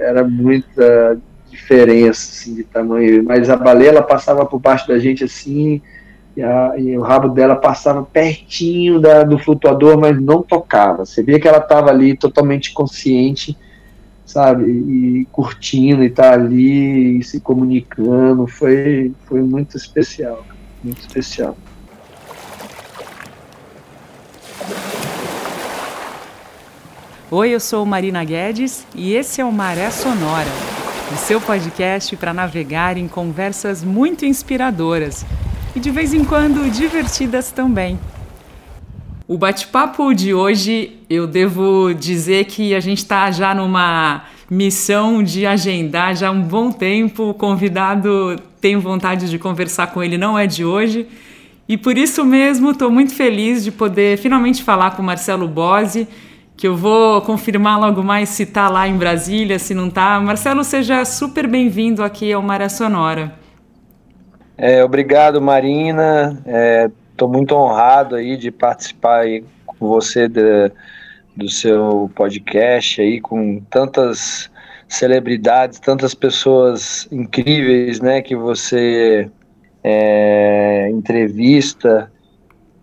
Era muita diferença assim, de tamanho. Mas a baleia ela passava por baixo da gente assim, e, a, e o rabo dela passava pertinho da, do flutuador, mas não tocava. Você via que ela estava ali totalmente consciente, sabe? E curtindo e tá ali e se comunicando. Foi, foi muito especial, muito especial. Oi, eu sou Marina Guedes e esse é o Maré Sonora, o seu podcast para navegar em conversas muito inspiradoras e de vez em quando divertidas também. O bate-papo de hoje, eu devo dizer que a gente está já numa missão de agendar já há um bom tempo. O convidado tem vontade de conversar com ele, não é de hoje. E por isso mesmo estou muito feliz de poder finalmente falar com o Marcelo Bose, que eu vou confirmar logo mais se está lá em Brasília, se não está. Marcelo, seja super bem-vindo aqui ao Maré Sonora. É, obrigado, Marina. Estou é, muito honrado aí de participar aí com você de, do seu podcast aí, com tantas celebridades, tantas pessoas incríveis, né, que você é, entrevista.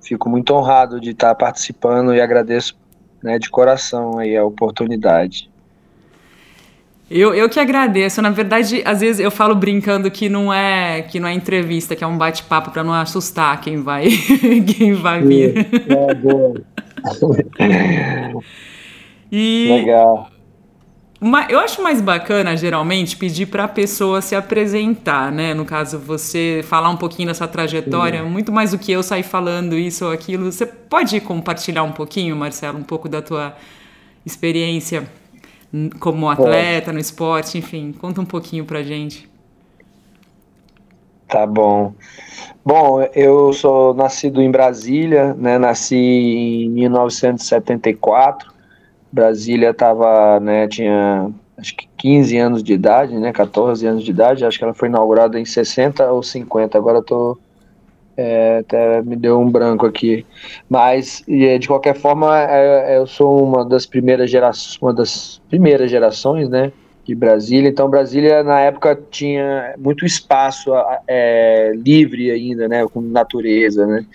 Fico muito honrado de estar participando e agradeço né, de coração aí a oportunidade. Eu, eu que agradeço. Na verdade, às vezes eu falo brincando que não é que não é entrevista, que é um bate-papo para não assustar quem vai quem vai vir. É, boa. e Legal. Eu acho mais bacana, geralmente, pedir para a pessoa se apresentar, né? No caso, você falar um pouquinho da sua trajetória, Sim. muito mais do que eu sair falando isso ou aquilo. Você pode compartilhar um pouquinho, Marcelo, um pouco da tua experiência como atleta, no esporte, enfim, conta um pouquinho pra gente. Tá bom. Bom, eu sou nascido em Brasília, né? Nasci em 1974. Brasília estava, né, tinha acho que 15 anos de idade, né, 14 anos de idade, acho que ela foi inaugurada em 60 ou 50, agora tô é, até me deu um branco aqui. Mas, de qualquer forma, é, é, eu sou uma das primeiras gerações, uma das primeiras gerações, né? De Brasília. Então, Brasília, na época, tinha muito espaço é, livre ainda, né? Com natureza, né?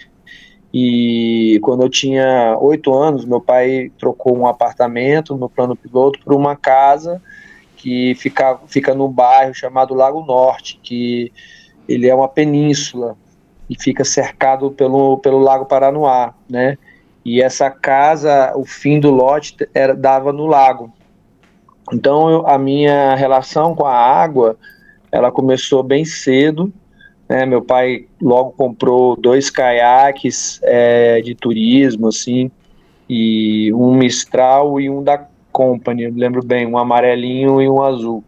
E quando eu tinha oito anos, meu pai trocou um apartamento no plano piloto por uma casa que fica, fica num bairro chamado Lago Norte, que ele é uma península e fica cercado pelo, pelo Lago Paranoá, né? E essa casa, o fim do lote era, dava no lago. Então eu, a minha relação com a água, ela começou bem cedo. Né? Meu pai logo comprou dois caiaques é, de turismo, assim, e um Mistral e um da Company, lembro bem, um amarelinho e um azul.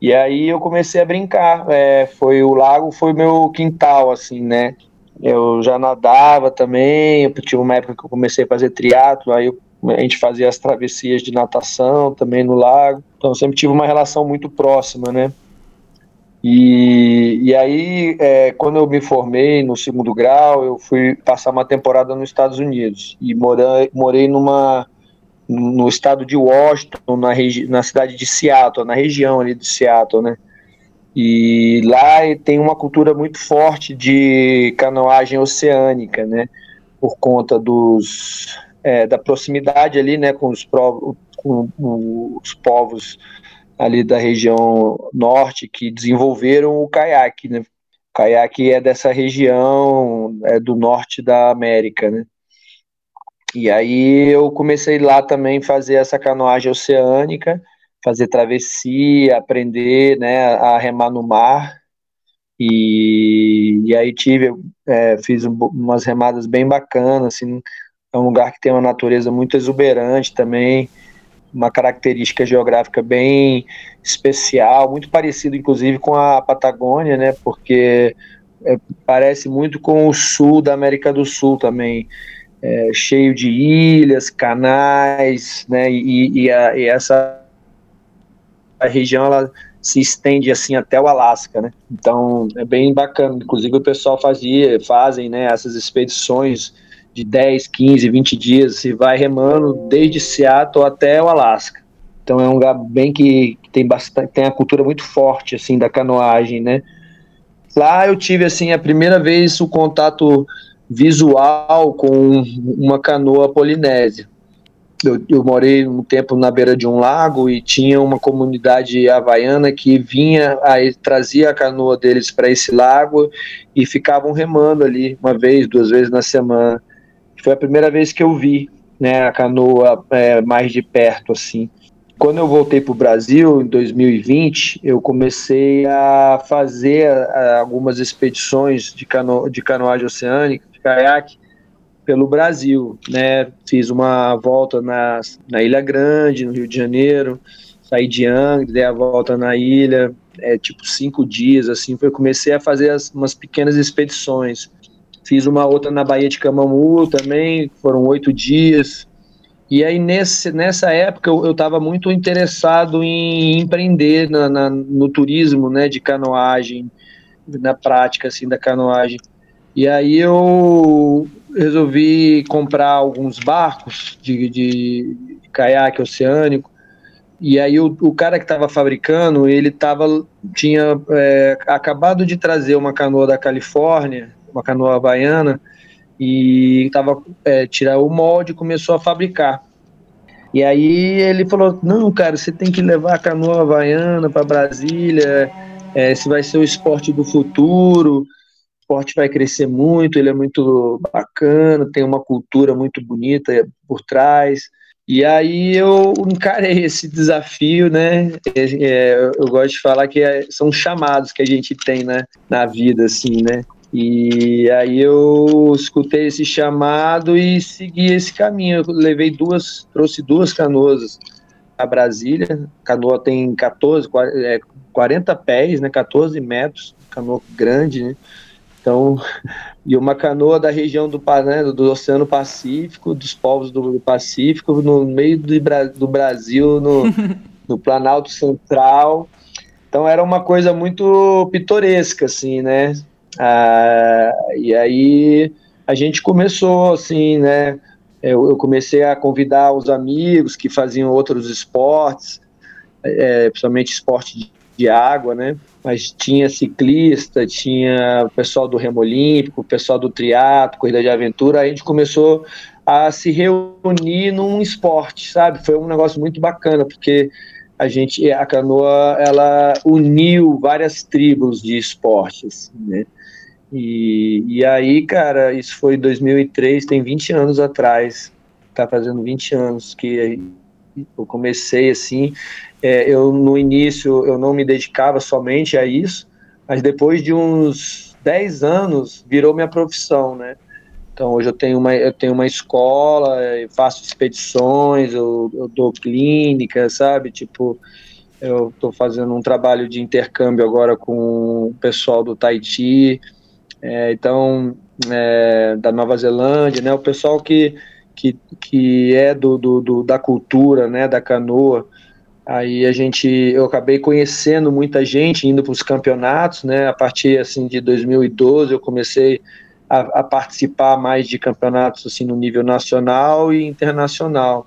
E aí eu comecei a brincar. É, foi o lago, foi meu quintal, assim, né? Eu já nadava também. Eu tive uma época que eu comecei a fazer triatlo, aí eu, a gente fazia as travessias de natação também no lago. Então sempre tive uma relação muito próxima, né? E, e aí, é, quando eu me formei no segundo grau, eu fui passar uma temporada nos Estados Unidos e morei, morei numa no estado de Washington, na, na cidade de Seattle, na região ali de Seattle, né? E lá tem uma cultura muito forte de canoagem oceânica, né? Por conta dos é, da proximidade ali, né, com os, com, com os povos ali da região norte que desenvolveram o caiaque, né? O caiaque é dessa região é do norte da América, né? E aí eu comecei lá também fazer essa canoagem oceânica, fazer travessia, aprender, né, a remar no mar. E, e aí tive, é, fiz umas remadas bem bacanas, assim, é um lugar que tem uma natureza muito exuberante também, uma característica geográfica bem especial, muito parecido inclusive com a Patagônia, né, porque é, parece muito com o sul da América do Sul também, é, cheio de ilhas, canais, né, e, e, a, e essa região ela se estende assim até o Alasca, né? Então é bem bacana. Inclusive o pessoal fazia, fazem, né, essas expedições de 10, 15, 20 dias, se vai remando desde Seattle até o Alasca. Então é um lugar bem que tem bastante, tem a cultura muito forte assim da canoagem, né? Lá eu tive assim a primeira vez o contato visual com uma canoa polinésia. Eu, eu, morei um tempo na beira de um lago e tinha uma comunidade havaiana que vinha, aí trazia a canoa deles para esse lago e ficavam remando ali uma vez, duas vezes na semana. Foi a primeira vez que eu vi né, a canoa é, mais de perto assim. Quando eu voltei para o Brasil em 2020, eu comecei a fazer a, algumas expedições de, cano, de canoagem oceânica, de caiaque, pelo Brasil, né? Fiz uma volta na, na Ilha Grande, no Rio de Janeiro, saí de Angra, dei a volta na ilha, é, tipo cinco dias, assim, foi comecei a fazer as, umas pequenas expedições. Fiz uma outra na Baía de Camamu também, foram oito dias. E aí, nesse, nessa época, eu estava muito interessado em empreender na, na, no turismo, né, de canoagem, na prática, assim, da canoagem. E aí eu resolvi comprar alguns barcos de, de, de caiaque oceânico. E aí o, o cara que estava fabricando, ele tava, tinha é, acabado de trazer uma canoa da Califórnia, uma canoa havaiana, e tava é, tirar o molde e começou a fabricar. E aí ele falou: Não, cara, você tem que levar a canoa havaiana para Brasília, é, esse vai ser o esporte do futuro esporte vai crescer muito, ele é muito bacana, tem uma cultura muito bonita por trás. E aí eu encarei esse desafio, né? É, é, eu gosto de falar que é, são chamados que a gente tem né, na vida, assim, né? E aí eu escutei esse chamado e segui esse caminho. Eu levei duas, trouxe duas canoas a Brasília. A canoa tem 14, 40 é, pés, né? 14 metros, canoa grande, né? Então, e uma canoa da região do, né, do Oceano Pacífico, dos povos do Pacífico, no meio do, do Brasil, no, no Planalto Central. Então era uma coisa muito pitoresca, assim, né? Ah, e aí a gente começou, assim, né? Eu, eu, comecei a convidar os amigos que faziam outros esportes, é, principalmente esporte de, de água, né? mas tinha ciclista, tinha o pessoal do remo olímpico, o pessoal do triatlo, corrida de aventura, a gente começou a se reunir num esporte, sabe? Foi um negócio muito bacana, porque a gente, a canoa, ela uniu várias tribos de esportes, né? E, e aí, cara, isso foi em 2003, tem 20 anos atrás, tá fazendo 20 anos que eu comecei assim, é, eu no início eu não me dedicava somente a isso, mas depois de uns 10 anos virou minha profissão, né? Então hoje eu tenho uma, eu tenho uma escola, faço expedições, eu, eu dou clínica, sabe? Tipo, eu estou fazendo um trabalho de intercâmbio agora com o pessoal do Tahiti, é, então, é, da Nova Zelândia, né? O pessoal que, que, que é do, do, do da cultura, né? Da canoa, Aí a gente, eu acabei conhecendo muita gente indo para os campeonatos, né? A partir assim de 2012 eu comecei a, a, participar mais de campeonatos assim no nível nacional e internacional.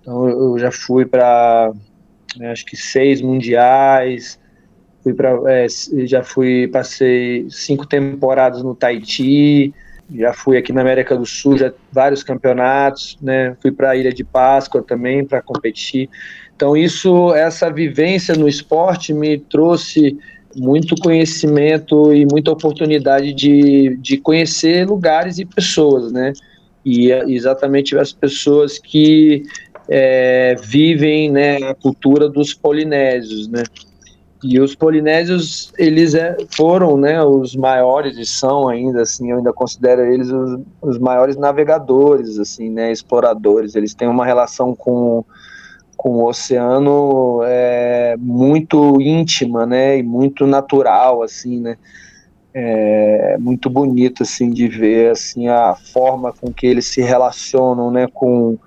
Então eu já fui para né, acho que seis mundiais, fui para é, já fui passei cinco temporadas no Tahiti, já fui aqui na América do Sul, já vários campeonatos, né? Fui para a Ilha de Páscoa também para competir. Então, isso, essa vivência no esporte me trouxe muito conhecimento e muita oportunidade de, de conhecer lugares e pessoas, né? E exatamente as pessoas que é, vivem né, a cultura dos polinésios, né? E os polinésios, eles é, foram né, os maiores, e são ainda, assim, eu ainda considero eles os, os maiores navegadores, assim, né, exploradores. Eles têm uma relação com com o oceano é muito íntima, né, e muito natural, assim, né, é muito bonito, assim, de ver, assim, a forma com que eles se relacionam, né, com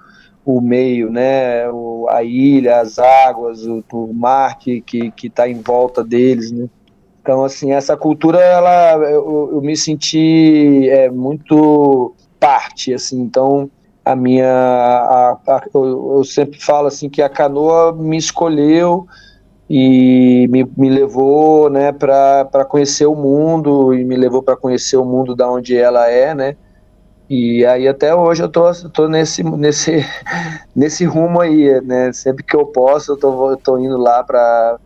o meio, né, o, a ilha, as águas, o, o mar que que está em volta deles, né. Então, assim, essa cultura, ela, eu, eu me senti é, muito parte, assim, então a minha. A, a, eu, eu, sempre falo assim que a canoa me escolheu e me, me levou né, para conhecer o mundo e me levou para conhecer o mundo da onde ela é, né? E aí até hoje eu tô, tô nesse, nesse, nesse rumo aí, né? Sempre que eu posso, eu tô, eu tô indo lá para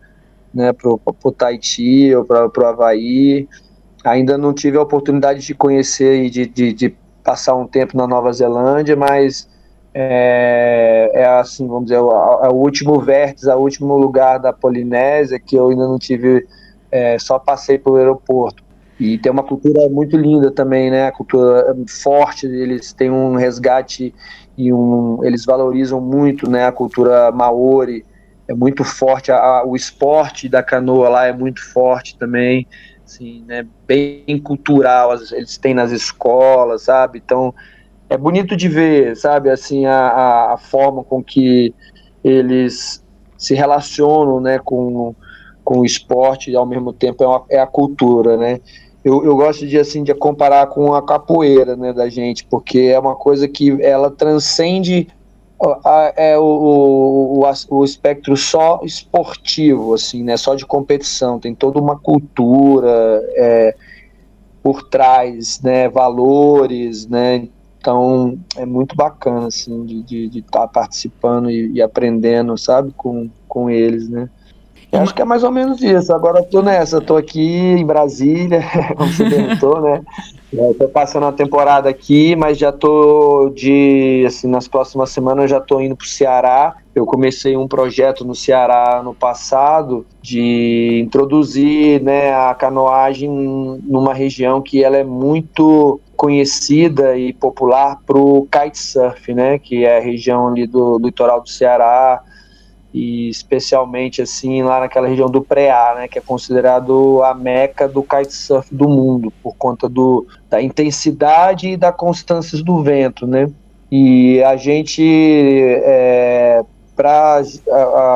né, pro, pro Tahiti ou para pro Havaí. Ainda não tive a oportunidade de conhecer e de, de, de passar um tempo na Nova Zelândia, mas é, é assim, vamos dizer, o, o, último vértice, o último lugar da Polinésia que eu ainda não tive, é, só passei pelo aeroporto. E tem uma cultura muito linda também, né? A cultura forte, eles têm um resgate e um, eles valorizam muito, né? A cultura maori é muito forte, a, o esporte da canoa lá é muito forte também, assim, né? Bem cultural, eles têm nas escolas, sabe? Então é bonito de ver, sabe? Assim a, a forma com que eles se relacionam, né? Com com o esporte e ao mesmo tempo é, uma, é a cultura, né? Eu, eu gosto de assim de comparar com a capoeira né, da gente, porque é uma coisa que ela transcende a, é o, o, o, espectro só esportivo, assim, né, só de competição, tem toda uma cultura é, por trás, né, valores, né, então é muito bacana assim de estar tá participando e, e, aprendendo, sabe, com, com eles, né. Eu acho que é mais ou menos isso. Agora eu tô nessa, tô aqui em Brasília, como você perguntou, né? Estou passando a temporada aqui, mas já tô de, assim, nas próximas semanas eu já tô indo pro Ceará. Eu comecei um projeto no Ceará no passado de introduzir, né, a canoagem numa região que ela é muito conhecida e popular para o kitesurf, né, que é a região ali do, do litoral do Ceará, e especialmente assim lá naquela região do Preá, né, que é considerado a meca do kitesurf do mundo por conta do, da intensidade e da constância do vento, né? E a gente é, para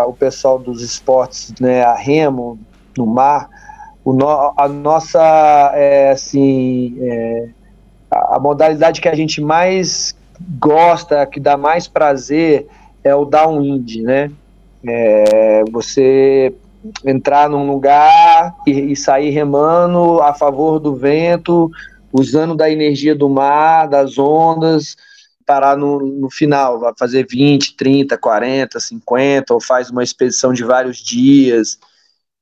o pessoal dos esportes, né, a remo no mar, no, a nossa é, assim é, a modalidade que a gente mais gosta, que dá mais prazer é o downwind, né? É, você entrar num lugar e, e, sair remando a favor do vento, usando da energia do mar, das ondas, parar no, no final, vai fazer 20, 30, 40, 50, ou faz uma expedição de vários dias.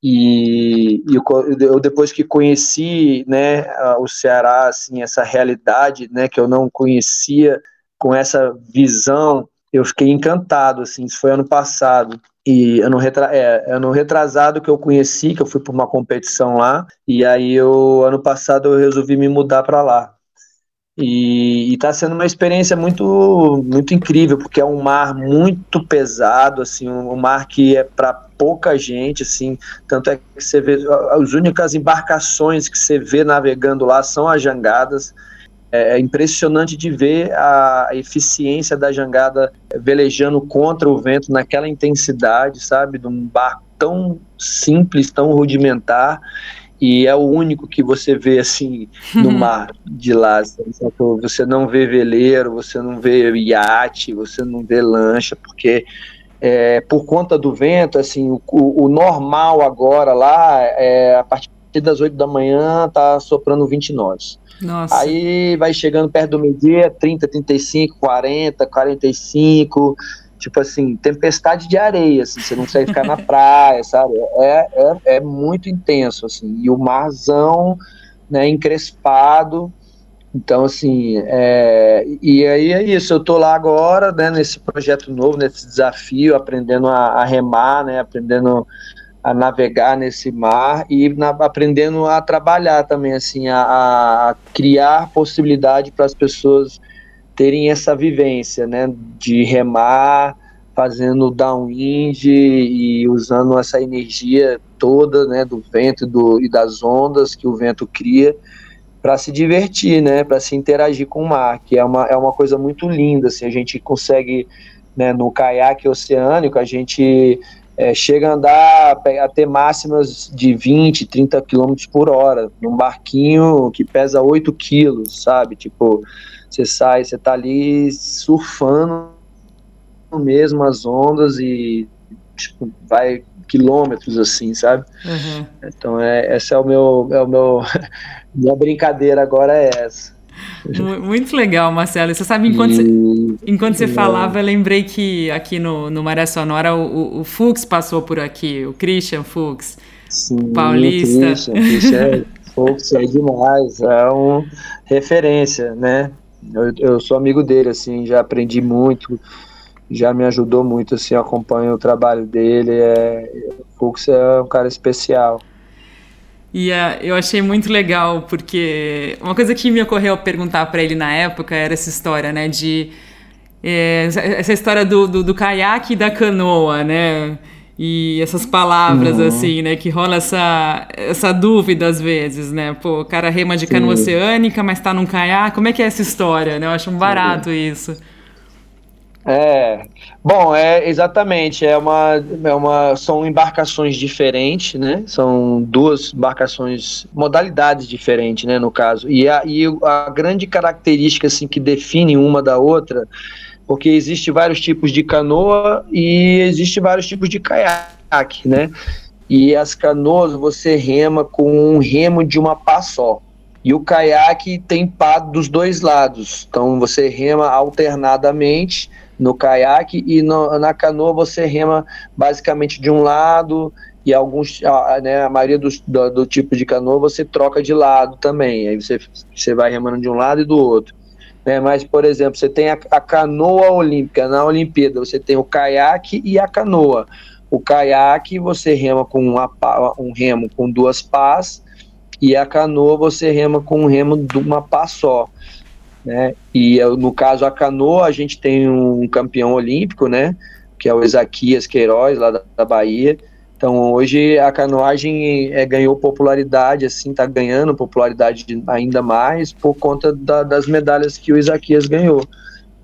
E, e eu, eu, depois que conheci né, o Ceará, assim, essa realidade né, que eu não conhecia, com essa visão, eu fiquei encantado, assim, isso foi ano passado. E ano, retra é, ano retrasado que eu conheci, que eu fui para uma competição lá, e aí eu, ano passado eu resolvi me mudar para lá. E está sendo uma experiência muito muito incrível, porque é um mar muito pesado, assim, um, um mar que é para pouca gente, assim, tanto é que você vê, as únicas embarcações que você vê navegando lá são as jangadas, é, é impressionante de ver a eficiência da jangada velejando contra o vento naquela intensidade, sabe? De um barco tão simples, tão rudimentar e é o único que você vê assim no mar de lá. Assim, você não vê veleiro, você não vê iate, você não vê lancha, porque é, por conta do vento, assim, o, o, normal agora lá é a partir das 8 da manhã tá soprando 20 nós. Nossa. Aí vai chegando perto do meio-dia, 30, 35, 40, 45, tipo assim, tempestade de areia, assim, você não consegue ficar na praia, sabe? É, é, é muito intenso, assim, e o marzão, né, encrespado, então, assim, é, e aí é isso, eu tô lá agora, né, nesse projeto novo, nesse desafio, aprendendo a, a remar, né, aprendendo a navegar nesse mar e na, aprendendo a trabalhar também, assim, a, a criar possibilidade para as pessoas terem essa vivência, né, de remar, fazendo downwind e usando essa energia toda, né, do vento do, e das ondas que o vento cria para se divertir, né, para se interagir com o mar, que é uma, é uma coisa muito linda, assim, a gente consegue, né, no caiaque oceânico, a gente é, chega a andar a ter máximas de 20, 30 km por hora, num barquinho que pesa 8 quilos, sabe? Tipo, você sai, você tá ali surfando mesmo as ondas e tipo, vai quilômetros, assim, sabe? Uhum. Então, é, essa é o meu, é o meu, minha brincadeira agora é essa. Muito legal, Marcelo. Você sabe, enquanto, você, enquanto você falava, eu lembrei que aqui no, no Maré Sonora o, o Fux passou por aqui, o Christian Fux, Sim, paulista. Christian, Christian Fux é demais, é uma referência, né? Eu, eu sou amigo dele, assim, já aprendi muito, já me ajudou muito, assim, acompanho o trabalho dele. É, o Fux é um cara especial. E uh, eu achei muito legal, porque uma coisa que me ocorreu perguntar para ele na época era essa história, né, de é, essa história do, do, do, caiaque e da canoa, né? E essas palavras, uhum. assim, né? Que rola essa, essa dúvida às vezes, né? Pô, o cara rema de canoa Sim. oceânica, mas tá num caiaque. Como é que é essa história, né? Eu acho um barato Sim. isso. É, bom, é exatamente, é uma, é uma, são embarcações diferentes, né? São duas embarcações, modalidades diferentes, né? No caso, e a, e a grande característica assim que define uma da outra, porque existe vários tipos de canoa e existe vários tipos de caiaque, né? E as canoas você rema com um remo de uma pá só. E o caiaque tem pá dos dois lados. Então você rema alternadamente no caiaque e no, na canoa você rema basicamente de um lado e alguns, né, a maioria do, do, do, tipo de canoa você troca de lado também, aí você, você vai remando de um lado e do outro. Né, mas, por exemplo, você tem a, a canoa olímpica, na Olimpíada você tem o caiaque e a canoa. O caiaque você rema com uma, um remo com duas pás e a canoa você rema com um remo de uma pá só né? E no caso a canoa, a gente tem um campeão olímpico, né? Que é o Ezaquias Queiroz, lá da, da Bahia. Então hoje a canoagem é, ganhou popularidade, assim, está ganhando popularidade ainda mais por conta da, das medalhas que o Ezaquias ganhou,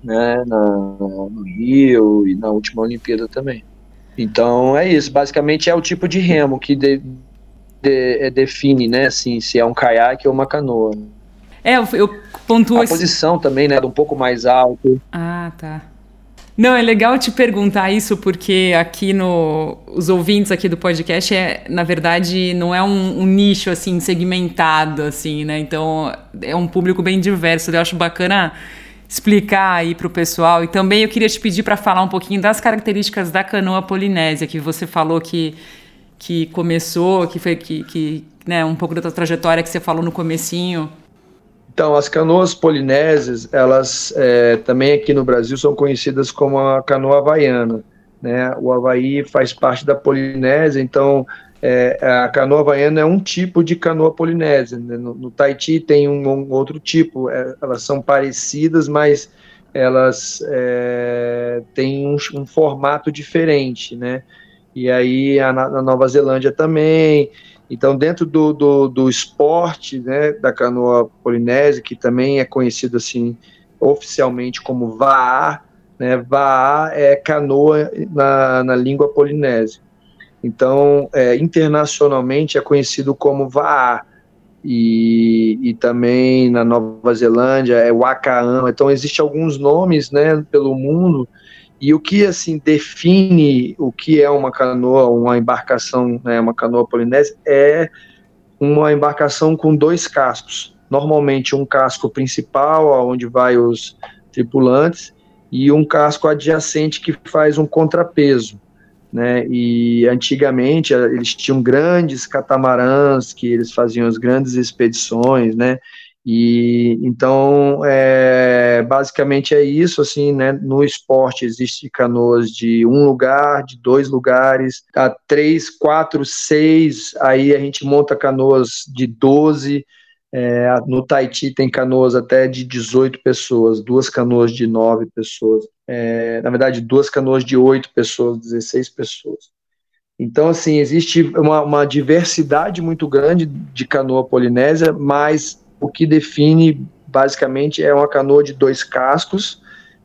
né? Na, no Rio e na última Olimpíada também. Então é isso, basicamente é o tipo de remo que de, de, é, define, né? Assim, se é um caiaque ou uma canoa. É, eu, eu pontuo... A esse... posição também, né, um pouco mais alto. Ah, tá. Não, é legal te perguntar isso porque aqui no os ouvintes aqui do podcast é, na verdade, não é um, um, nicho assim segmentado assim, né? Então é um público bem diverso. Eu acho bacana explicar aí para o pessoal. E também eu queria te pedir para falar um pouquinho das características da canoa polinésia que você falou que que começou, que foi que, que né, um pouco da tua trajetória que você falou no comecinho. Então, as canoas polinésias, elas é, também aqui no Brasil são conhecidas como a canoa havaiana. Né? O Havaí faz parte da Polinésia, então é, a canoa havaiana é um tipo de canoa polinésia. Né? No, no Tahiti tem um, um outro tipo, é, elas são parecidas, mas elas é, têm um, um, formato diferente, né? E aí a, na Nova Zelândia também, então, dentro do, do, do esporte né, da canoa polinésia, que também é conhecido assim oficialmente como Vaá, né, Vaá é canoa na, na língua polinésia. Então, é, internacionalmente é conhecido como Vaá. E, e também na Nova Zelândia é Wakaama. Então, existem alguns nomes né, pelo mundo e o que assim define o que é uma canoa, uma embarcação, né, uma canoa polinésia, é uma embarcação com dois cascos. Normalmente um casco principal, onde vai os tripulantes, e um casco adjacente que faz um contrapeso. Né? E antigamente eles tinham grandes catamarãs que eles faziam as grandes expedições, né? E então, é, basicamente é isso, assim, né? No esporte existe canoas de um lugar, de dois lugares, a três, quatro, seis, aí a gente monta canoas de 12, é, no Tahiti tem canoas até de 18 pessoas, duas canoas de 9 pessoas, é, na verdade, duas canoas de 8 pessoas, 16 pessoas. Então, assim, existe uma, uma diversidade muito grande de canoa polinésia, mas o que define basicamente é uma canoa de dois cascos,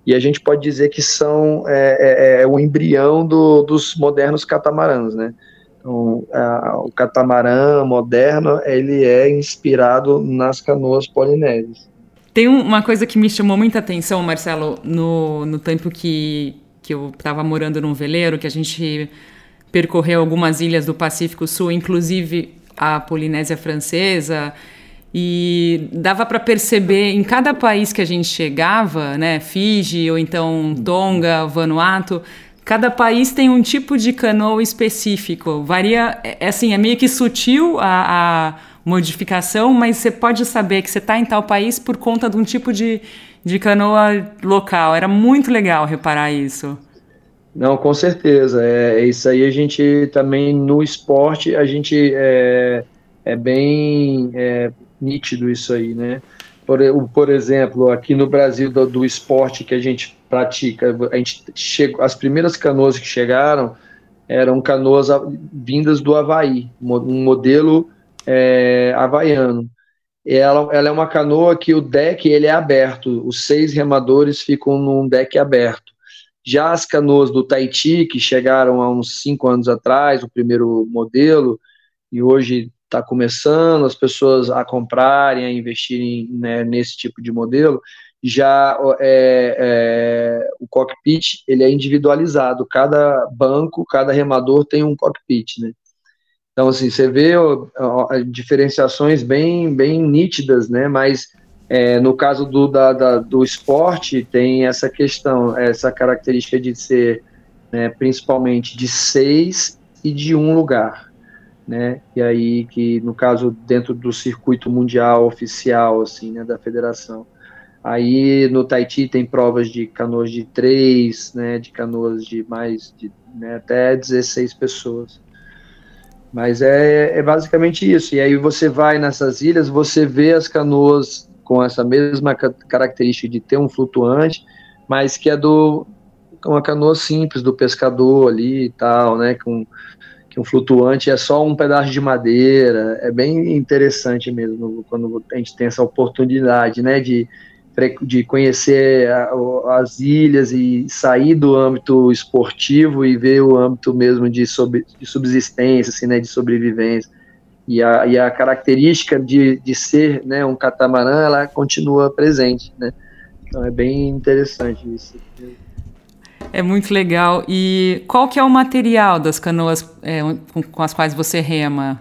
e a gente pode dizer que são é, é, é o embrião do, dos modernos catamarãs, né? Então, a, o catamarã moderno, ele é inspirado nas canoas polinésias. Tem uma coisa que me chamou muita atenção, Marcelo, no, no tempo que, que eu estava morando num veleiro, que a gente percorreu algumas ilhas do Pacífico Sul, inclusive a Polinésia Francesa, e dava para perceber em cada país que a gente chegava, né, Fiji ou então Tonga, Vanuatu, cada país tem um tipo de canoa específico. Varia, é, é assim, é meio que sutil a, a modificação, mas você pode saber que você está em tal país por conta de um tipo de, de canoa local. Era muito legal reparar isso. Não, com certeza. É, isso aí a gente também no esporte a gente é, é bem é, nítido isso aí, né? Por, por exemplo, aqui no Brasil do, do, esporte que a gente pratica, a gente chegou, as primeiras canoas que chegaram eram canoas vindas do Havaí, um modelo é, havaiano. Ela, ela é uma canoa que o deck ele é aberto, os seis remadores ficam num deck aberto. Já as canoas do Tahiti, que chegaram há uns cinco anos atrás, o primeiro modelo, e hoje está começando as pessoas a comprarem, a investirem né, nesse tipo de modelo, já é, é, o cockpit ele é individualizado, cada banco, cada remador tem um cockpit, né? Então, assim, você vê ó, ó, diferenciações bem, bem nítidas, né? Mas é, no caso do, da, da, do esporte, tem essa questão, essa característica de ser né, principalmente de seis e de um lugar né? E aí que no caso dentro do circuito mundial oficial assim, né, da federação. Aí no Tahiti tem provas de canoas de três, né, de canoas de mais de né, até 16 pessoas. Mas é, é basicamente isso. E aí você vai nessas ilhas, você vê as canoas com essa mesma característica de ter um flutuante, mas que é do uma canoa simples do pescador ali e tal, né, com que um flutuante é só um pedaço de madeira. É bem interessante mesmo quando a gente tem essa oportunidade, né, de, de conhecer as ilhas e sair do âmbito esportivo e ver o âmbito mesmo de, sub, de subsistência, assim, né, de sobrevivência. E a, e a característica de, de ser né, um catamarã, ela continua presente, né? Então é bem interessante isso. É muito legal. E qual que é o material das canoas é, com, com, as quais você rema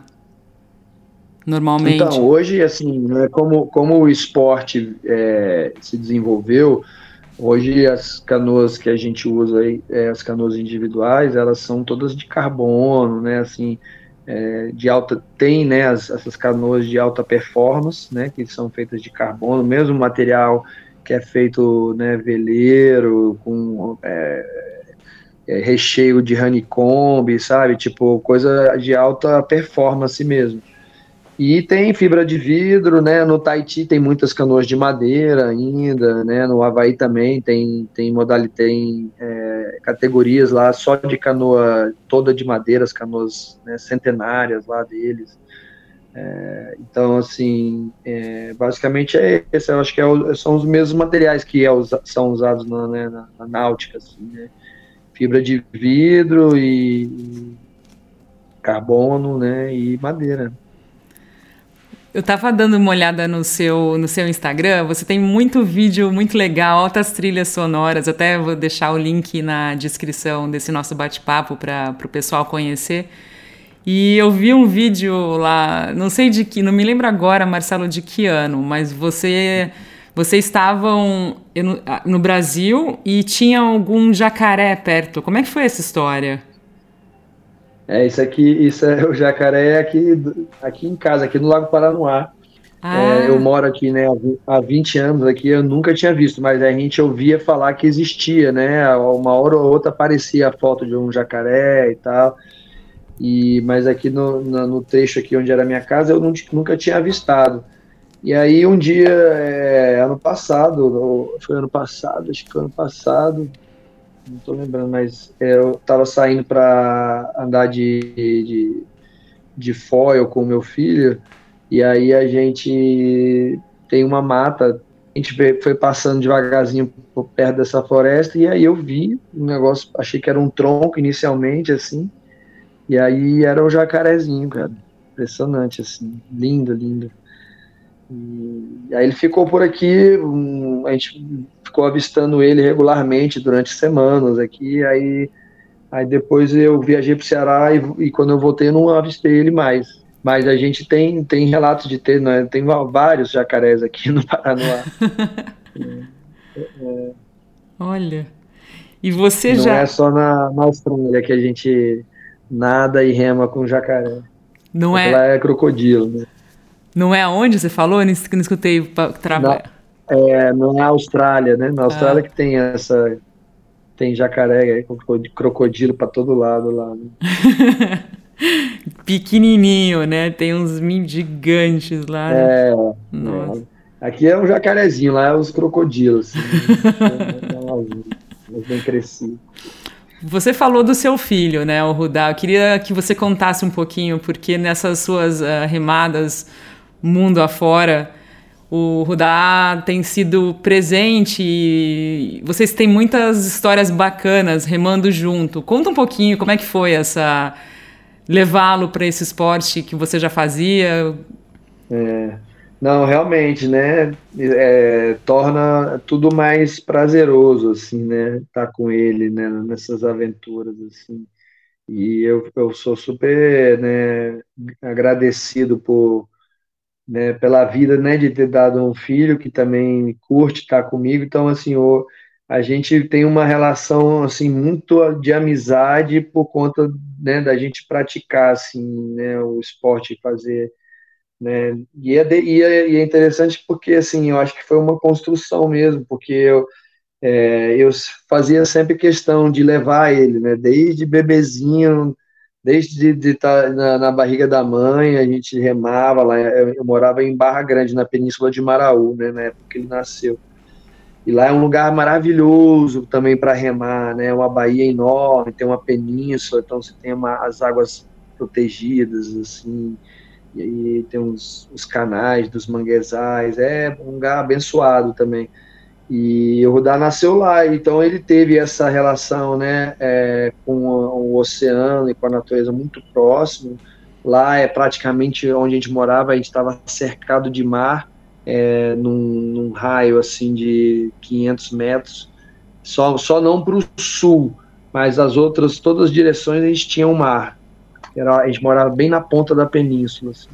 normalmente? Então, hoje, assim, né, como, como o esporte é, se desenvolveu, hoje as canoas que a gente usa aí, é, as canoas individuais, elas são todas de carbono, né, assim, é, de alta, tem, né, as, essas canoas de alta performance, né, que são feitas de carbono, mesmo material que é feito né, veleiro, com é, é, recheio de honeycomb, sabe? Tipo, coisa de alta performance mesmo. E tem fibra de vidro, né? No Tahiti tem muitas canoas de madeira ainda, né? No Havaí também tem, tem modalidade, tem é, categorias lá só de canoa toda de madeira, as canoas né, centenárias lá deles. É, então, assim, é, basicamente é esse, eu acho que é são os mesmos materiais que é são usados na, né, na, na náutica, assim, né? fibra de vidro e, e carbono, né, e madeira. Eu estava dando uma olhada no seu, no seu Instagram, você tem muito vídeo muito legal, altas trilhas sonoras, até vou deixar o link na descrição desse nosso bate-papo para o pessoal conhecer. E eu vi um vídeo lá, não sei de que, não me lembro agora, Marcelo, de que ano, mas você vocês estavam no, no Brasil e tinha algum jacaré perto. Como é que foi essa história? É, isso aqui, isso é o jacaré aqui, aqui em casa, aqui no Lago Paranoá. Ah. É, eu moro aqui, né, há 20 anos aqui, eu nunca tinha visto, mas a gente ouvia falar que existia, né, uma hora ou outra aparecia a foto de um jacaré e tal. E, mas aqui no, no, no, trecho aqui onde era a minha casa eu nunca tinha avistado. E aí um dia, é, ano passado, foi ano passado, acho que foi ano passado, não estou lembrando, mas é, eu estava saindo para andar de, de, de foil com meu filho, e aí a gente tem uma mata, a gente foi passando devagarzinho perto dessa floresta, e aí eu vi um negócio, achei que era um tronco inicialmente, assim, e aí era um jacarezinho, cara. Impressionante, assim. Lindo, lindo. E aí ele ficou por aqui, um, a gente ficou avistando ele regularmente durante semanas aqui, aí Aí depois eu viajei para o Ceará e, e, quando eu voltei eu não avistei ele mais. Mas a gente tem, tem relatos de ter, né? tem vários jacarés aqui no Paraná. é, é, Olha, e você não já. Não é só na, na Austrália que a gente nada e rema com jacaré. Não é. Lá é crocodilo, né? Não é aonde você falou? Eu não escutei trabalho. É, na Austrália, né? Na Austrália ah. que tem essa tem jacaré, crocodilo para todo lado lá. Né? Pequenininho, né? Tem uns gigantes lá. Né? É, Nossa. É. Aqui é um jacarezinho, lá é os crocodilos. Assim, bem crescido. Você falou do seu filho, né, o Rudá. Eu queria que você contasse um pouquinho, porque nessas suas uh, remadas mundo afora, o Rudá tem sido presente e vocês têm muitas histórias bacanas remando junto. Conta um pouquinho como é que foi essa levá-lo para esse esporte que você já fazia. É, não, realmente, né? É, torna tudo mais prazeroso, assim, né? Estar tá com ele, né? Nessas aventuras, assim. E eu, eu sou super, né? Agradecido por né, pela vida, né, de ter dado um filho que também curte estar comigo. Então, assim, o, a gente tem uma relação assim muito de amizade por conta, né, da gente praticar assim, né, o esporte, fazer, né? E é, de, e é, e é interessante porque assim, eu acho que foi uma construção mesmo, porque eu é, eu fazia sempre questão de levar ele, né, desde bebezinho desde de estar tá na, na, barriga da mãe, a gente remava lá, eu, eu, morava em Barra Grande, na península de Maraú, né, na época que ele nasceu. E lá é um lugar maravilhoso também para remar, né, uma baía enorme, tem uma península, então você tem uma, as águas protegidas, assim, e tem os, os canais dos manguezais, é um lugar abençoado também. E o Rudá nasceu lá, então ele teve essa relação né, é, com o oceano e com a natureza muito próximo. Lá é praticamente onde a gente morava, a gente estava cercado de mar, é, num, num, raio assim de 500 metros, só, só não para o sul, mas as outras, todas as direções a gente tinha o um mar. Era, a gente morava bem na ponta da península. Assim.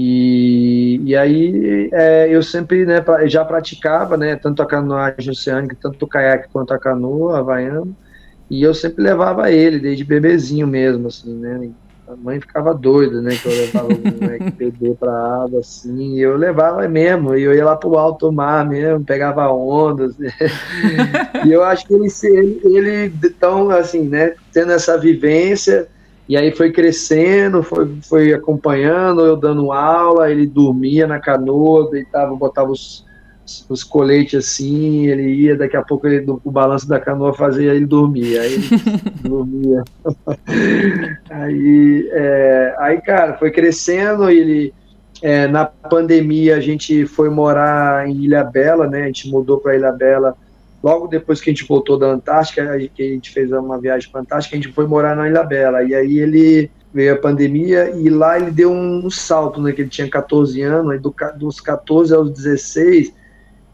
E, e aí é, eu sempre né, já praticava, né, tanto a canoagem oceânica, tanto o caiaque quanto a canoa havaiana, e eu sempre levava ele, desde bebezinho mesmo, assim, né, a mãe ficava doida, né, que eu levava o moleque bebê pra água, assim, e eu levava mesmo, e eu ia lá pro alto mar mesmo, pegava ondas, né? e eu acho que ele, ele, ele, tão, assim, né, tendo essa vivência, e aí foi crescendo, foi, foi acompanhando, eu dando aula, ele dormia na canoa, deitava, botava os, os coletes assim, ele ia, daqui a pouco ele, o balanço da canoa fazia ele dormir, aí ele dormia. aí, é, aí, cara, foi crescendo, ele é, na pandemia a gente foi morar em Ilha Bela, né? A gente mudou para Ilha Bela logo depois que a gente voltou da Antártica, que a gente fez uma viagem para a Antártica, a gente foi morar na Ilha Bela. E aí ele veio a pandemia e lá ele deu um salto, né? Que ele tinha 14 anos, aí do, dos 14 aos 16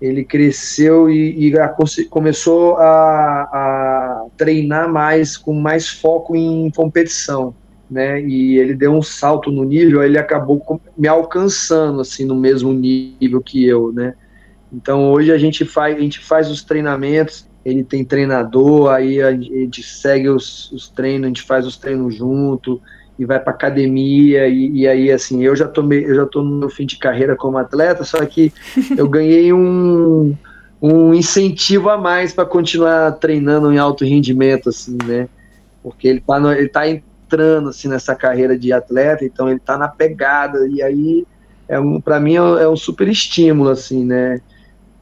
ele cresceu e, e a, começou a, a, treinar mais, com mais foco em competição, né? E ele deu um salto no nível, ele acabou me alcançando assim no mesmo nível que eu, né? Então hoje a gente faz, a gente faz os treinamentos, ele tem treinador, aí a gente segue os, os treinos, a gente faz os treinos junto e vai para academia e, e, aí assim eu já tomei eu já estou no meu fim de carreira como atleta só que eu ganhei um, um incentivo a mais para continuar treinando em alto rendimento assim né? Porque ele tá no, ele tá entrando assim nessa carreira de atleta então ele tá na pegada e aí é um para mim é, é um super estímulo assim né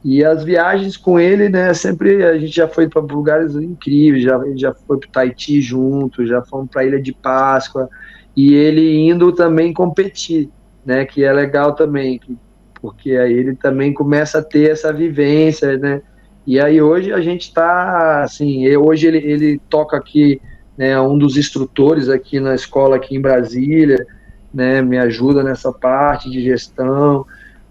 e as viagens com ele, né, sempre a gente já foi para lugares incríveis, já, já foi para Tahiti junto, já fomos para Ilha de Páscoa, e ele indo também competir, né, que é legal também, porque aí ele também começa a ter essa vivência, né, e aí hoje a gente está, assim, hoje ele, ele toca aqui, né, um dos instrutores aqui na escola aqui em Brasília, né, me ajuda nessa parte de gestão,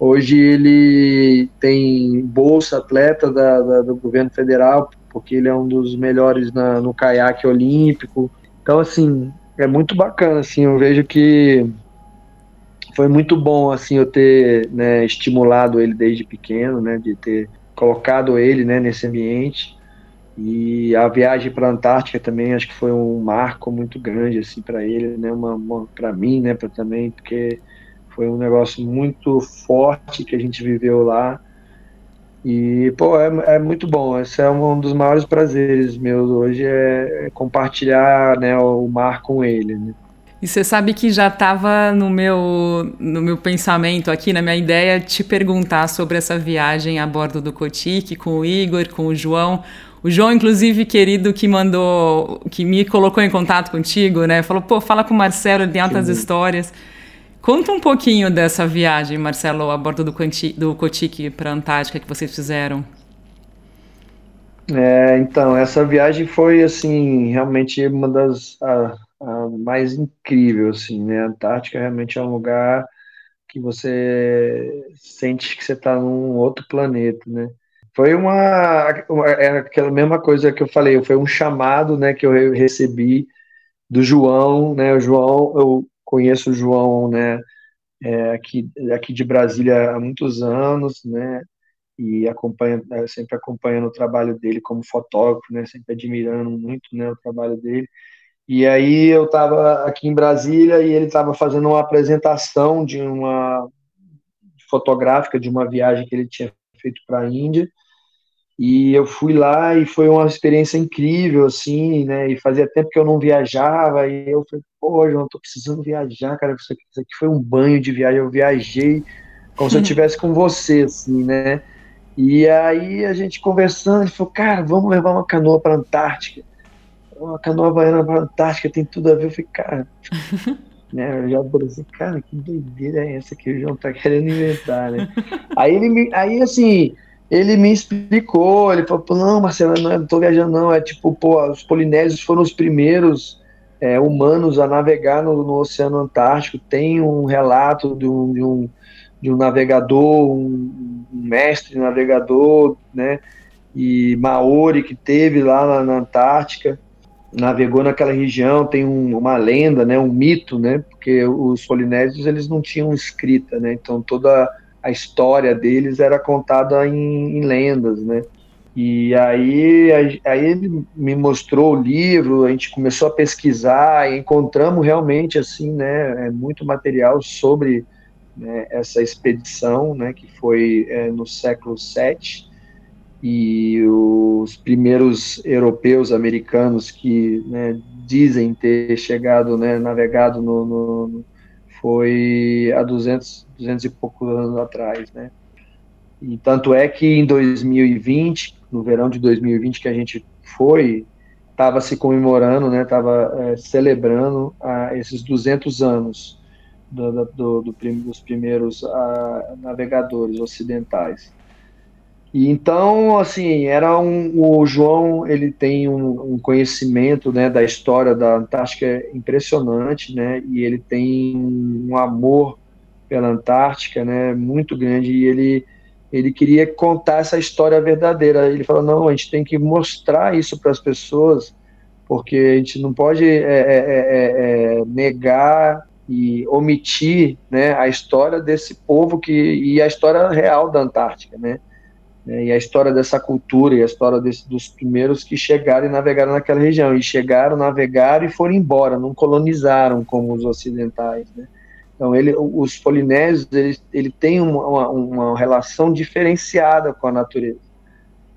Hoje ele tem bolsa atleta da, da, do governo federal porque ele é um dos melhores na, no caiaque olímpico. Então, assim, é muito bacana, assim, eu vejo que foi muito bom, assim, eu ter né, estimulado ele desde pequeno, né, de ter colocado ele, né, nesse ambiente. E a viagem para a Antártica também acho que foi um marco muito grande assim para ele, né? Uma, uma para mim, né? Também porque foi um negócio muito forte que a gente viveu lá. E, pô, é, é muito bom. Esse é um dos maiores prazeres meus hoje, é, compartilhar né, o mar com ele. Né? E você sabe que já estava no meu, no meu pensamento aqui, na minha ideia, te perguntar sobre essa viagem a bordo do Cotique, com o Igor, com o João. O João, inclusive, querido, que mandou, que me colocou em contato contigo, né? Falou, pô, fala com o Marcelo, ele tem altas Sim. histórias. Conta um pouquinho dessa viagem, Marcelo, a bordo do, Canti, do Cotique para a Antártica que vocês fizeram. É, então, essa viagem foi, assim, realmente uma das a, a mais incríveis, assim, né? A Antártica realmente é um lugar que você sente que você está num outro planeta, né? Foi uma, uma, é aquela mesma coisa que eu falei, foi um chamado, né, que eu recebi do João, né? O João, eu conheço o João, né, é, aqui, aqui de Brasília há muitos anos, né, e acompanha, é, sempre acompanhando o trabalho dele como fotógrafo, né, sempre admirando muito, né, o trabalho dele. E aí eu estava aqui em Brasília e ele estava fazendo uma apresentação de uma fotográfica de uma viagem que ele tinha feito para a Índia e eu fui lá e foi uma experiência incrível, assim, né? E fazia tempo que eu não viajava, e eu falei, pô, João, tô precisando viajar, cara. Isso aqui, isso aqui foi um banho de viagem. Eu viajei como se eu estivesse com você, assim, né? E aí a gente conversando, ele falou, cara, vamos levar uma canoa para Antártica. Uma canoa baiana para Antártica tem tudo a ver. Eu falei, cara, né? Eu já falei assim, cara, que doideira é essa que o João tá querendo inventar, né? aí ele me, aí assim, ele me explicou, ele falou, não, Marcelo, não estou viajando não, é tipo, pô, os polinésios foram os primeiros é, humanos a navegar no, no, Oceano Antártico, tem um relato de um, de um, de um navegador, um, um, mestre navegador, né, e Maori que teve lá na, na Antártica, navegou naquela região, tem um, uma lenda, né, um mito, né, porque os polinésios eles não tinham escrita, né, então toda a história deles era contada em, em lendas, né? E aí, aí ele me mostrou o livro, a gente começou a pesquisar e encontramos realmente assim, né, é muito material sobre né, essa expedição, né, que foi é, no século VII e os primeiros europeus americanos que né, dizem ter chegado, né, navegado no, no, foi há 200, 200 e poucos anos atrás, né? E tanto é que em 2020, no verão de 2020 que a gente foi, estava se comemorando, né? Estava é, celebrando ah, esses 200 anos do, do, do, dos primeiros ah, navegadores ocidentais. E então, assim, era um, o João, ele tem um, um, conhecimento, né, da história da Antártica impressionante, né, e ele tem um amor pela Antártica, né, muito grande, e ele, ele queria contar essa história verdadeira. Ele falou, não, a gente tem que mostrar isso para as pessoas, porque a gente não pode é, é, é, é, negar e omitir, né, a história desse povo que, e a história real da Antártica, né, né, e a história dessa cultura e a história desse, dos primeiros que chegaram e navegaram naquela região. E chegaram, navegaram e foram embora, não colonizaram como os ocidentais. Né? Então, ele, os polinésios ele, ele tem uma, uma relação diferenciada com a natureza.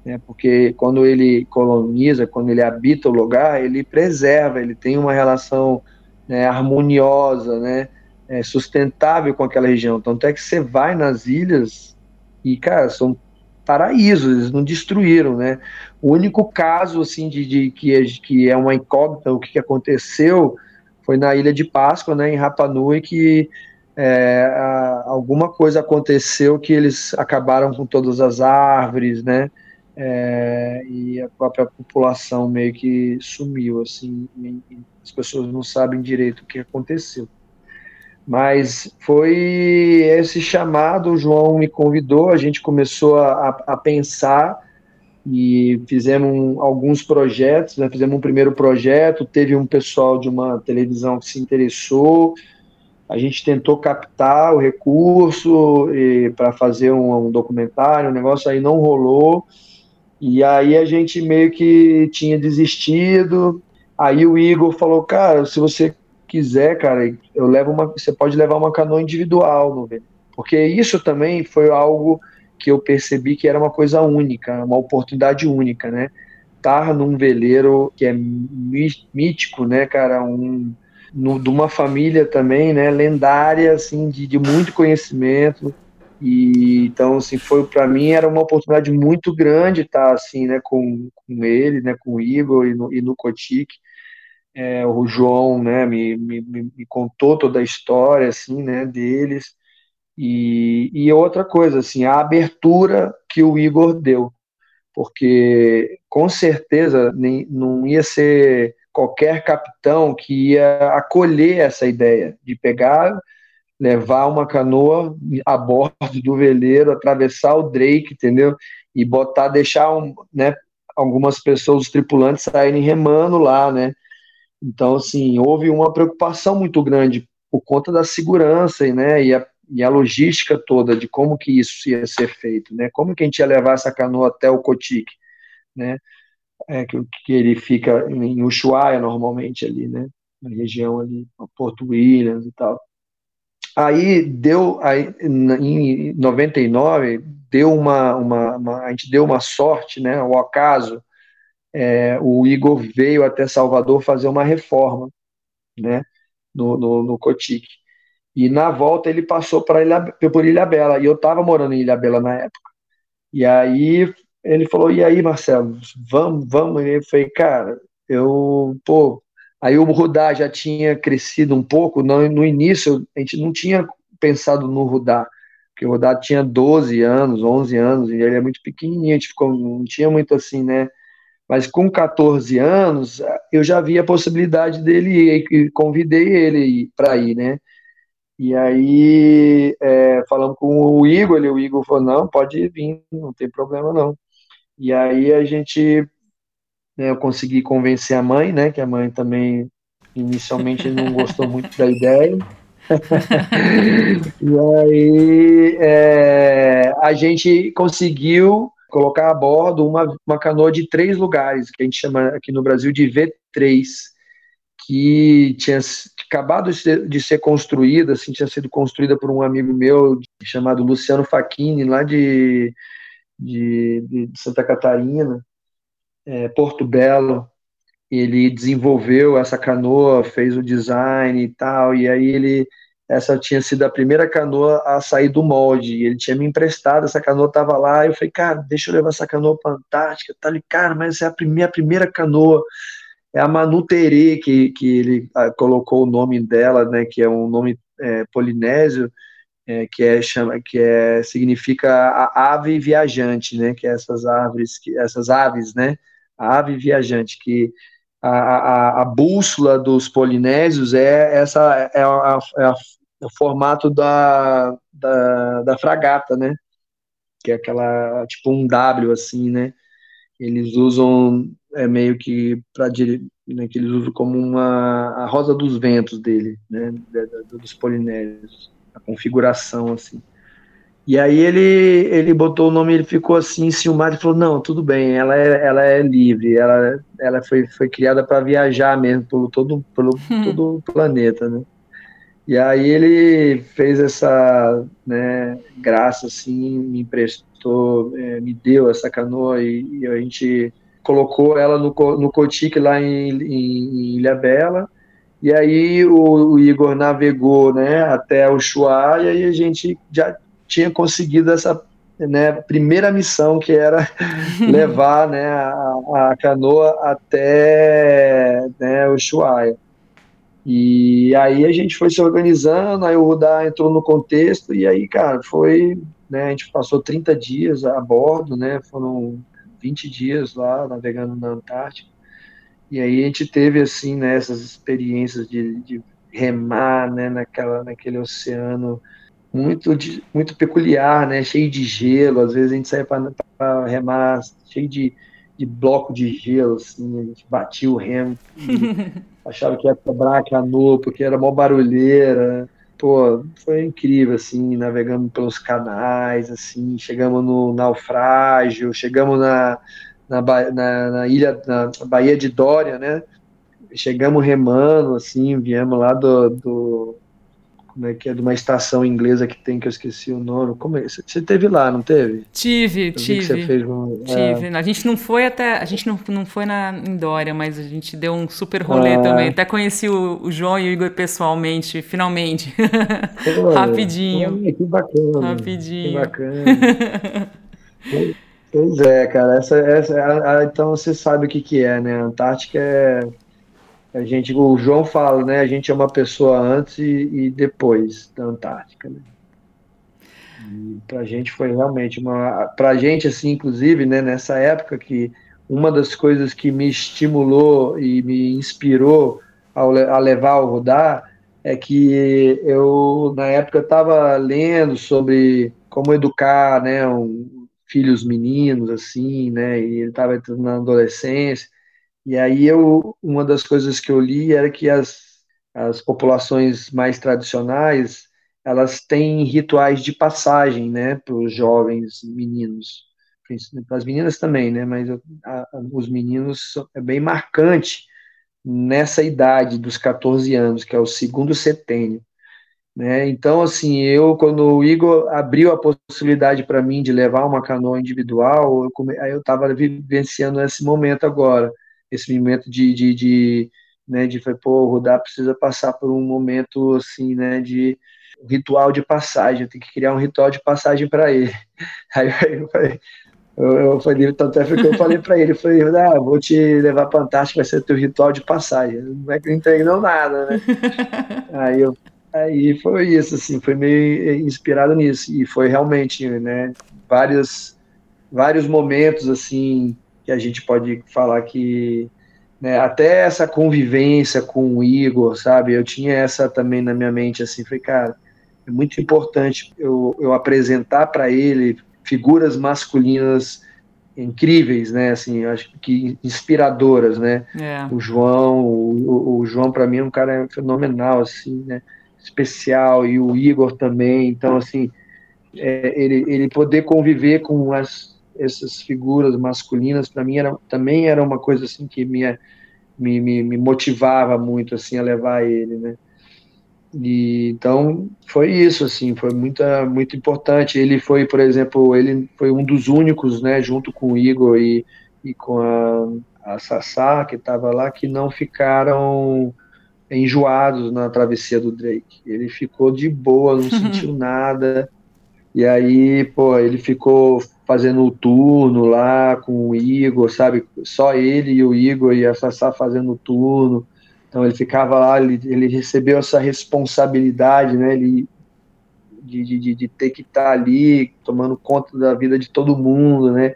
Né? Porque quando ele coloniza, quando ele habita o lugar, ele preserva, ele tem uma relação né, harmoniosa, né, é, sustentável com aquela região. Tanto é que você vai nas ilhas e, cara, são paraíso, eles não destruíram, né? O único caso, assim, de, de que, é, que é uma incógnita, o que aconteceu, foi na Ilha de Páscoa, né, em Rapa Nui, que é, a, alguma coisa aconteceu que eles acabaram com todas as árvores, né, é, e a própria população meio que sumiu, assim, as pessoas não sabem direito o que aconteceu. Mas foi esse chamado, o João me convidou, a gente começou a, a pensar e fizemos alguns projetos, né? fizemos um primeiro projeto, teve um pessoal de uma televisão que se interessou, a gente tentou captar o recurso para fazer um, um, documentário, o um negócio aí não rolou, e aí a gente meio que tinha desistido, aí o Igor falou, cara, se você quiser, cara, eu levo uma, você pode levar uma canoa individual no porque isso também foi algo que eu percebi que era uma coisa única, uma oportunidade única, né? Estar num veleiro que é mítico, né, cara, um no, de uma família também, né, lendária, assim, de, de muito conhecimento. E então, assim, foi para mim era uma oportunidade muito grande estar assim, né, com, com ele, né, com o Igor e no, e no Cotique. É, o João, né, me, me, me contou toda a história, assim, né, deles. E, e outra coisa, assim, a abertura que o Igor deu, porque com certeza nem, não ia ser qualquer capitão que ia acolher essa ideia de pegar, levar uma canoa a bordo do veleiro, atravessar o Drake, entendeu? E botar, deixar um, né, algumas pessoas, os tripulantes, saírem remando lá, né? Então, assim, houve uma preocupação muito grande por conta da segurança, né? E a e a logística toda de como que isso ia ser feito, né? Como que a gente ia levar essa canoa até o Cotique, né? É, que, que ele fica em Ushuaia normalmente ali, né? Na região ali, Porto Williams e tal. Aí deu, aí, em 99, deu uma, uma, uma, a gente deu uma sorte, né? O acaso, é, o Igor veio até Salvador fazer uma reforma, né? No, no, no Cotique. E na volta ele passou para Ilha, por Ilha Bela, e eu estava morando em Ilha Bela na época. E aí ele falou: "E aí, Marcelo, vamos, vamos". E eu falei: "Cara, eu, pô, aí o Rudá já tinha crescido um pouco, no, no início a gente não tinha pensado no Rudá, porque o Rudá tinha 12 anos, 11 anos, e ele é muito pequenininho, a gente ficou, não tinha muito assim, né? Mas com 14 anos, eu já vi a possibilidade dele ir, e convidei ele para ir, né? E aí, é, falando com o Igor, ele, o Igor falou, não, pode vir, não tem problema não. E aí a gente, né, eu consegui convencer a mãe, né, que a mãe também, inicialmente, não gostou muito da ideia. e aí é, a gente conseguiu colocar a bordo uma, uma canoa de três lugares, que a gente chama aqui no Brasil de V3, que tinha acabado de ser, de ser, construída, assim, tinha sido construída por um amigo meu chamado Luciano Facchini, lá de, de, de Santa Catarina, é, Porto Belo. Ele desenvolveu essa canoa, fez o design e tal, e aí ele essa tinha sido a primeira canoa a sair do molde. Ele tinha me emprestado, essa canoa estava lá. Eu falei, cara, deixa eu levar essa canoa para a Antártica. Tá ali, cara, mas é a minha primeira canoa é a Manu Tere, que, que ele ah, colocou o nome dela, né, que é um nome é, polinésio, é, que, é, chama, que é, significa a ave viajante, né, que é essas árvores, que, essas aves, né, a ave viajante, que a, a, a bússola dos polinésios é essa é, a, é, o formato da, da, da fragata, né, que é aquela tipo um W assim, né, eles usam é meio que para né, que eles usam como uma a rosa dos ventos dele, né, dos polinésios, a configuração assim. E aí ele ele botou o nome, ele ficou assim enciumado e falou não, tudo bem, ela é, ela é livre, ela ela foi, foi criada para viajar mesmo pelo todo pelo todo o planeta, né? E aí ele fez essa né, graça assim, me emprestou, é, me deu essa canoa e, e a gente colocou ela no, no Cotique lá em, em, em Ilha Bela, e aí o, o, Igor navegou né, até o Chuá, e aí a gente já tinha conseguido essa né, primeira missão, que era levar né, a, a, canoa até né, o Chuaia. E aí a gente foi se organizando, aí o Rudá entrou no contexto, e aí, cara, foi, né, a gente passou 30 dias a bordo, né, foram 20 dias lá navegando na Antártica. E aí a gente teve assim né, experiências de, de remar né, naquela, naquele oceano muito, muito peculiar, né? Cheio de gelo. Às vezes a gente saía para remar cheio de, de bloco de gelo, assim, a gente batia o remo, achava que ia quebrar a canoa, porque era mó barulheira. Pô, foi incrível, assim, navegamos pelos canais, assim, chegamos no naufrágio, chegamos na, na, na, na ilha, na Baía de Dória, né? Chegamos remando, assim, viemos lá do, do como é que é, de uma estação inglesa que tem, que eu esqueci o nome. Como é? Você teve lá, não teve? Tive, eu tive. Um, tive. É... A gente não foi até. A gente não, não foi na, em Dória, mas a gente deu um super rolê ah. também. Até conheci o, o, João e o Igor pessoalmente, finalmente. Pô, Rapidinho. que bacana. Rapidinho. Que bacana. pois é, cara. Essa, essa, então você sabe o que, que é, né? A Antártica é a gente, o João fala, né? A gente é uma pessoa antes e, e depois da Antártica, né? Para a gente foi realmente uma, para a gente assim, inclusive, né? Nessa época que uma das coisas que me estimulou e me inspirou ao, a levar ao rodar é que eu na época estava lendo sobre como educar, né? Um, filhos meninos assim, né? E ele estava entrando na adolescência e aí eu, uma das coisas que eu li era que as, as populações mais tradicionais, elas têm rituais de passagem, né, para os jovens meninos, para as meninas também, né, mas a, os meninos é bem marcante nessa idade dos 14 anos, que é o segundo setênio. Né? Então, assim, eu, quando o Igor abriu a possibilidade para mim de levar uma canoa individual, eu come... aí eu estava vivenciando esse momento agora esse momento de, de, de né, de pô, o Rudá precisa passar por um momento assim, né, de ritual de passagem, tem que criar um ritual de passagem para ele. Aí eu falei, eu, eu falei, tanto é que eu falei para ele, eu falei, ah, vou te levar para Antártica, vai ser teu ritual de passagem. Não é que não entregou nada, né? aí eu aí foi isso, assim, foi meio inspirado nisso e foi realmente, né, vários vários momentos assim que a gente pode falar que né, até essa convivência com o Igor, sabe? Eu tinha essa também na minha mente, assim, falei, cara, é muito importante eu, eu apresentar para ele figuras masculinas incríveis, né? Assim, acho que inspiradoras, né? É. O João, o, o João para mim é um cara fenomenal, assim, né? Especial e o Igor também. Então, assim, é, ele, ele poder conviver com as essas figuras masculinas para mim era, também era uma coisa assim que me, me, me, motivava muito assim a levar ele, né? E, então foi isso assim, foi muito muito importante. Ele foi, por exemplo, ele foi um dos únicos, né, junto com o Igor e, e com a, a Sassá que estava lá, que não ficaram enjoados na travessia do Drake. Ele ficou de boa, não sentiu nada. E aí, pô, ele ficou fazendo o turno lá com o Igor, sabe? Só ele e o Igor e a Sassá fazendo o turno. Então ele ficava lá, ele, ele recebeu essa responsabilidade, né? Ele, de, de, de ter que estar tá ali tomando conta da vida de todo mundo, né?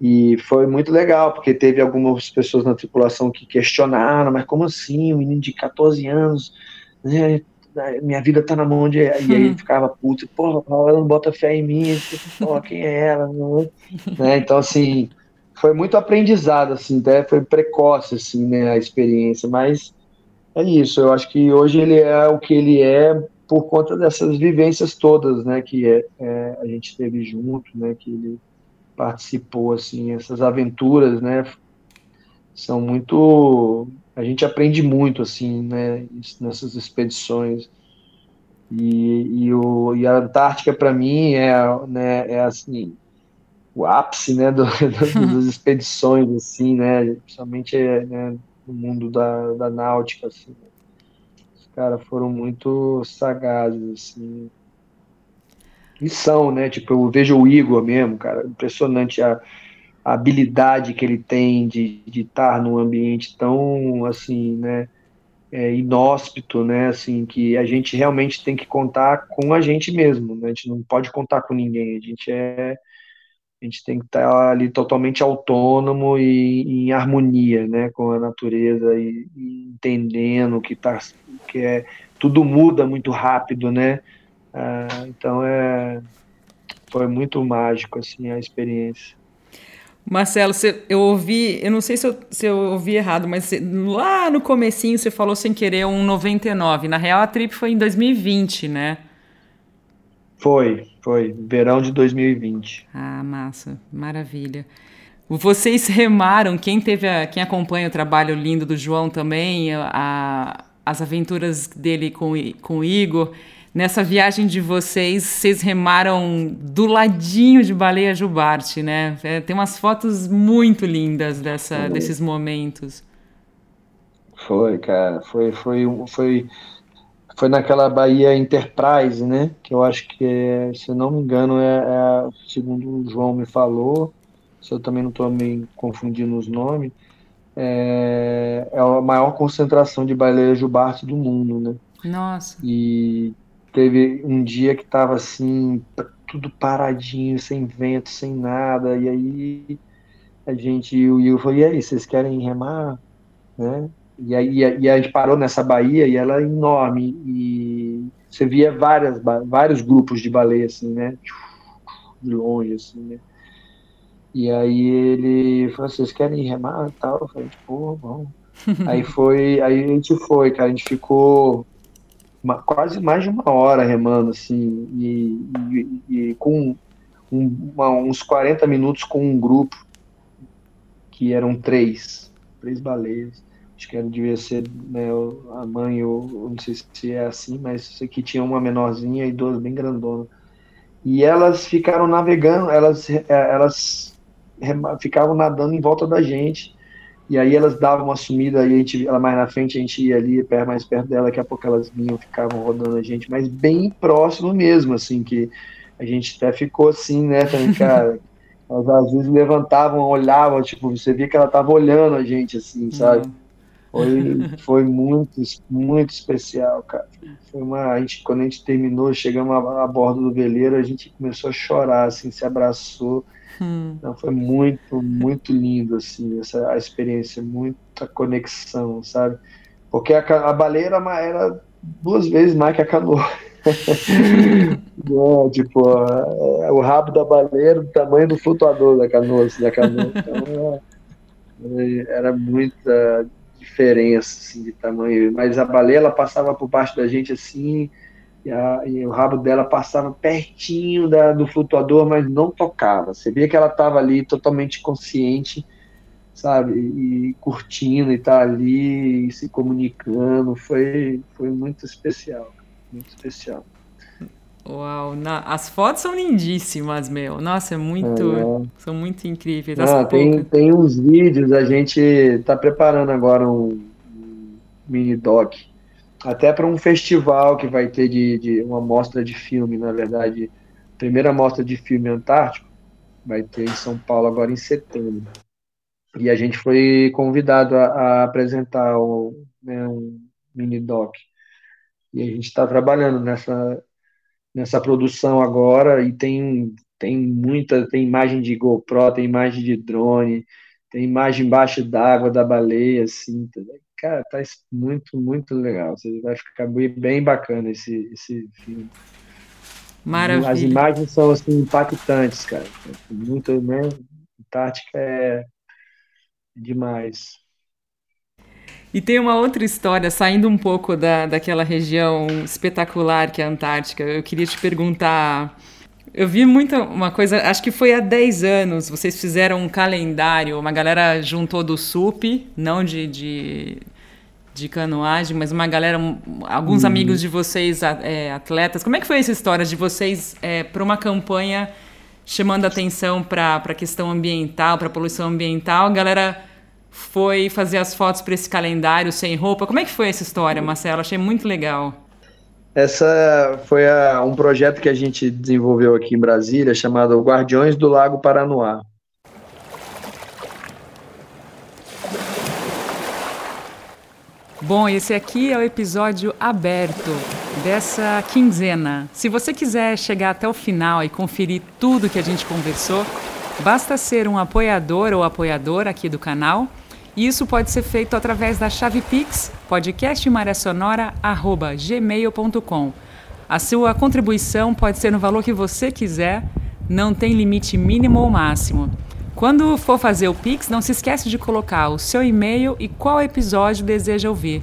E foi muito legal, porque teve algumas pessoas na tripulação que questionaram, mas como assim, um menino de 14 anos, né, minha vida tá na mão de. E aí ele ficava puto, porra, ela não bota fé em mim, porra, quem é ela? né? Então, assim, foi muito aprendizado, assim, até foi precoce, assim, né, a experiência, mas é isso, eu acho que hoje ele é o que ele é por conta dessas vivências todas, né, que é, é, a gente teve junto, né, que ele participou, assim, essas aventuras, né, são muito a gente aprende muito assim, né, nessas expedições. E, e, o, e a Antártica para mim é, né, é assim o ápice, né, do, do, das expedições assim, né, principalmente né, no mundo da, da náutica assim. Os caras foram muito sagazes assim. E são, né? Tipo, eu vejo o Igor mesmo, cara, impressionante a habilidade que ele tem de, de estar num ambiente tão assim, né, é, inóspito, né, assim, que a gente realmente tem que contar com a gente mesmo, né, a gente não pode contar com ninguém, a gente é a gente tem que estar ali totalmente autônomo e em harmonia, né, com a natureza e, e entendendo que tá que é tudo muda muito rápido, né? É, então é foi muito mágico assim a experiência. Marcelo, você, eu ouvi, eu não sei se eu, se eu ouvi errado, mas você, lá no comecinho você falou sem querer um 99. Na real, a trip foi em 2020, né? Foi, foi. Verão de 2020. Ah, massa. Maravilha. Vocês remaram, quem teve a, quem acompanha o trabalho lindo do João também, a, as aventuras dele com, com o Igor, nessa viagem de vocês, vocês remaram do ladinho de Baleia Jubarte, né? É, tem umas fotos muito lindas dessa, foi. desses momentos. Foi, cara. Foi, foi, foi, foi naquela Bahia Enterprise, né? Que eu acho que, é, se não me engano, é, é segundo o João me falou, se eu também não estou me confundindo os nomes, é, é a maior concentração de baleia jubarte do mundo, né? Nossa. E teve um dia que tava assim, tudo paradinho, sem vento, sem nada, e aí a gente, o Will falou, e aí, vocês querem remar? Né? E aí e a gente parou nessa baía e ela é enorme, e você via várias, vários grupos de baleia, assim, né? De longe, assim, né? E aí ele falou, vocês querem remar e tal? Eu falei, pô, vamos. aí foi, aí a gente foi, cara, a gente ficou uma, quase mais de uma hora remando, assim, e, e, e com um, uma, uns 40 minutos com um grupo, que eram três, três baleias. Acho que era, devia ser né, a mãe, ou não sei se é assim, mas isso aqui tinha uma menorzinha e duas bem grandonas. E elas ficaram navegando, elas, é, elas ficavam nadando em volta da gente e aí elas davam uma sumida, aí a gente, ela mais na frente, a gente ia ali, mais perto dela, daqui a pouco elas vinham, ficavam rodando a gente, mas bem próximo mesmo, assim, que a gente até ficou assim, né, cara, elas às vezes levantavam, olhavam, tipo, você via que ela tava olhando a gente, assim, sabe? Uhum. Foi, foi muito, muito especial, cara. Foi uma, a gente, quando a gente terminou, chegamos a, a bordo do veleiro, a gente começou a chorar, assim, se abraçou, Hum. Então foi muito, muito lindo, assim, essa a experiência, muita conexão, sabe? Porque a, a baleia era, era duas vezes mais que a canoa. é, tipo, é, o rabo da baleia era do tamanho do flutuador da canoa, assim, da canoa. Então, é, era muita diferença assim, de tamanho. Mas a baleia ela passava por baixo da gente assim, e, a, e, o rabo dela passava pertinho da, do flutuador, mas não tocava. Você via que ela estava ali totalmente consciente, sabe, e, curtindo e tá ali e se comunicando. Foi, foi muito especial, muito especial. Uau, na, as fotos são lindíssimas, meu. Nossa, é muito, é. são muito incríveis. Tem, tem uns vídeos, a gente está preparando agora um, um mini doc até para um festival que vai ter de, de, uma mostra de filme, na verdade, primeira mostra de filme antártico, vai ter em São Paulo agora em setembro. E a gente foi convidado a, a apresentar o, né, um mini doc. E a gente está trabalhando nessa, nessa produção agora e tem, tem muita, tem imagem de GoPro, tem imagem de drone, tem imagem embaixo d'água da baleia, assim, também cara, tá muito, muito legal. Você vai ficar bem bacana esse, esse filme. Maravilha. As imagens são assim, impactantes, cara. Muito, né? Antártica é demais. E tem uma outra história, saindo um pouco da, daquela região espetacular que é a Antártica. Eu queria te perguntar eu vi muita uma coisa, acho que foi há 10 anos, vocês fizeram um calendário, uma galera juntou do SUP, não de, de, de canoagem, mas uma galera, alguns hum. amigos de vocês, é, atletas. Como é que foi essa história de vocês é, para uma campanha chamando atenção para a questão ambiental, para a poluição ambiental? A galera foi fazer as fotos para esse calendário sem roupa. Como é que foi essa história, Marcelo? Achei muito legal. Essa foi a, um projeto que a gente desenvolveu aqui em Brasília, chamado Guardiões do Lago Paranoá. Bom, esse aqui é o episódio aberto dessa quinzena. Se você quiser chegar até o final e conferir tudo que a gente conversou, basta ser um apoiador ou apoiadora aqui do canal e isso pode ser feito através da chave Pix, podcastmaresonora.gmail.com. A sua contribuição pode ser no valor que você quiser, não tem limite mínimo ou máximo. Quando for fazer o Pix, não se esqueça de colocar o seu e-mail e qual episódio deseja ouvir.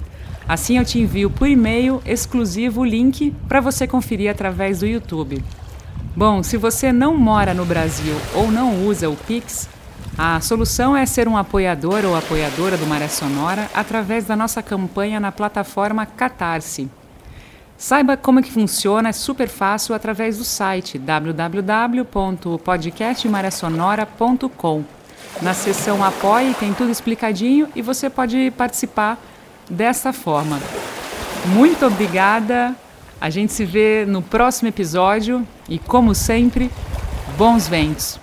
Assim eu te envio por e-mail exclusivo o link para você conferir através do YouTube. Bom, se você não mora no Brasil ou não usa o Pix, a solução é ser um apoiador ou apoiadora do Maré Sonora através da nossa campanha na plataforma Catarse. Saiba como é que funciona, é super fácil através do site www.podcastmaresonora.com. Na seção Apoie tem tudo explicadinho e você pode participar dessa forma. Muito obrigada. A gente se vê no próximo episódio e como sempre, bons ventos.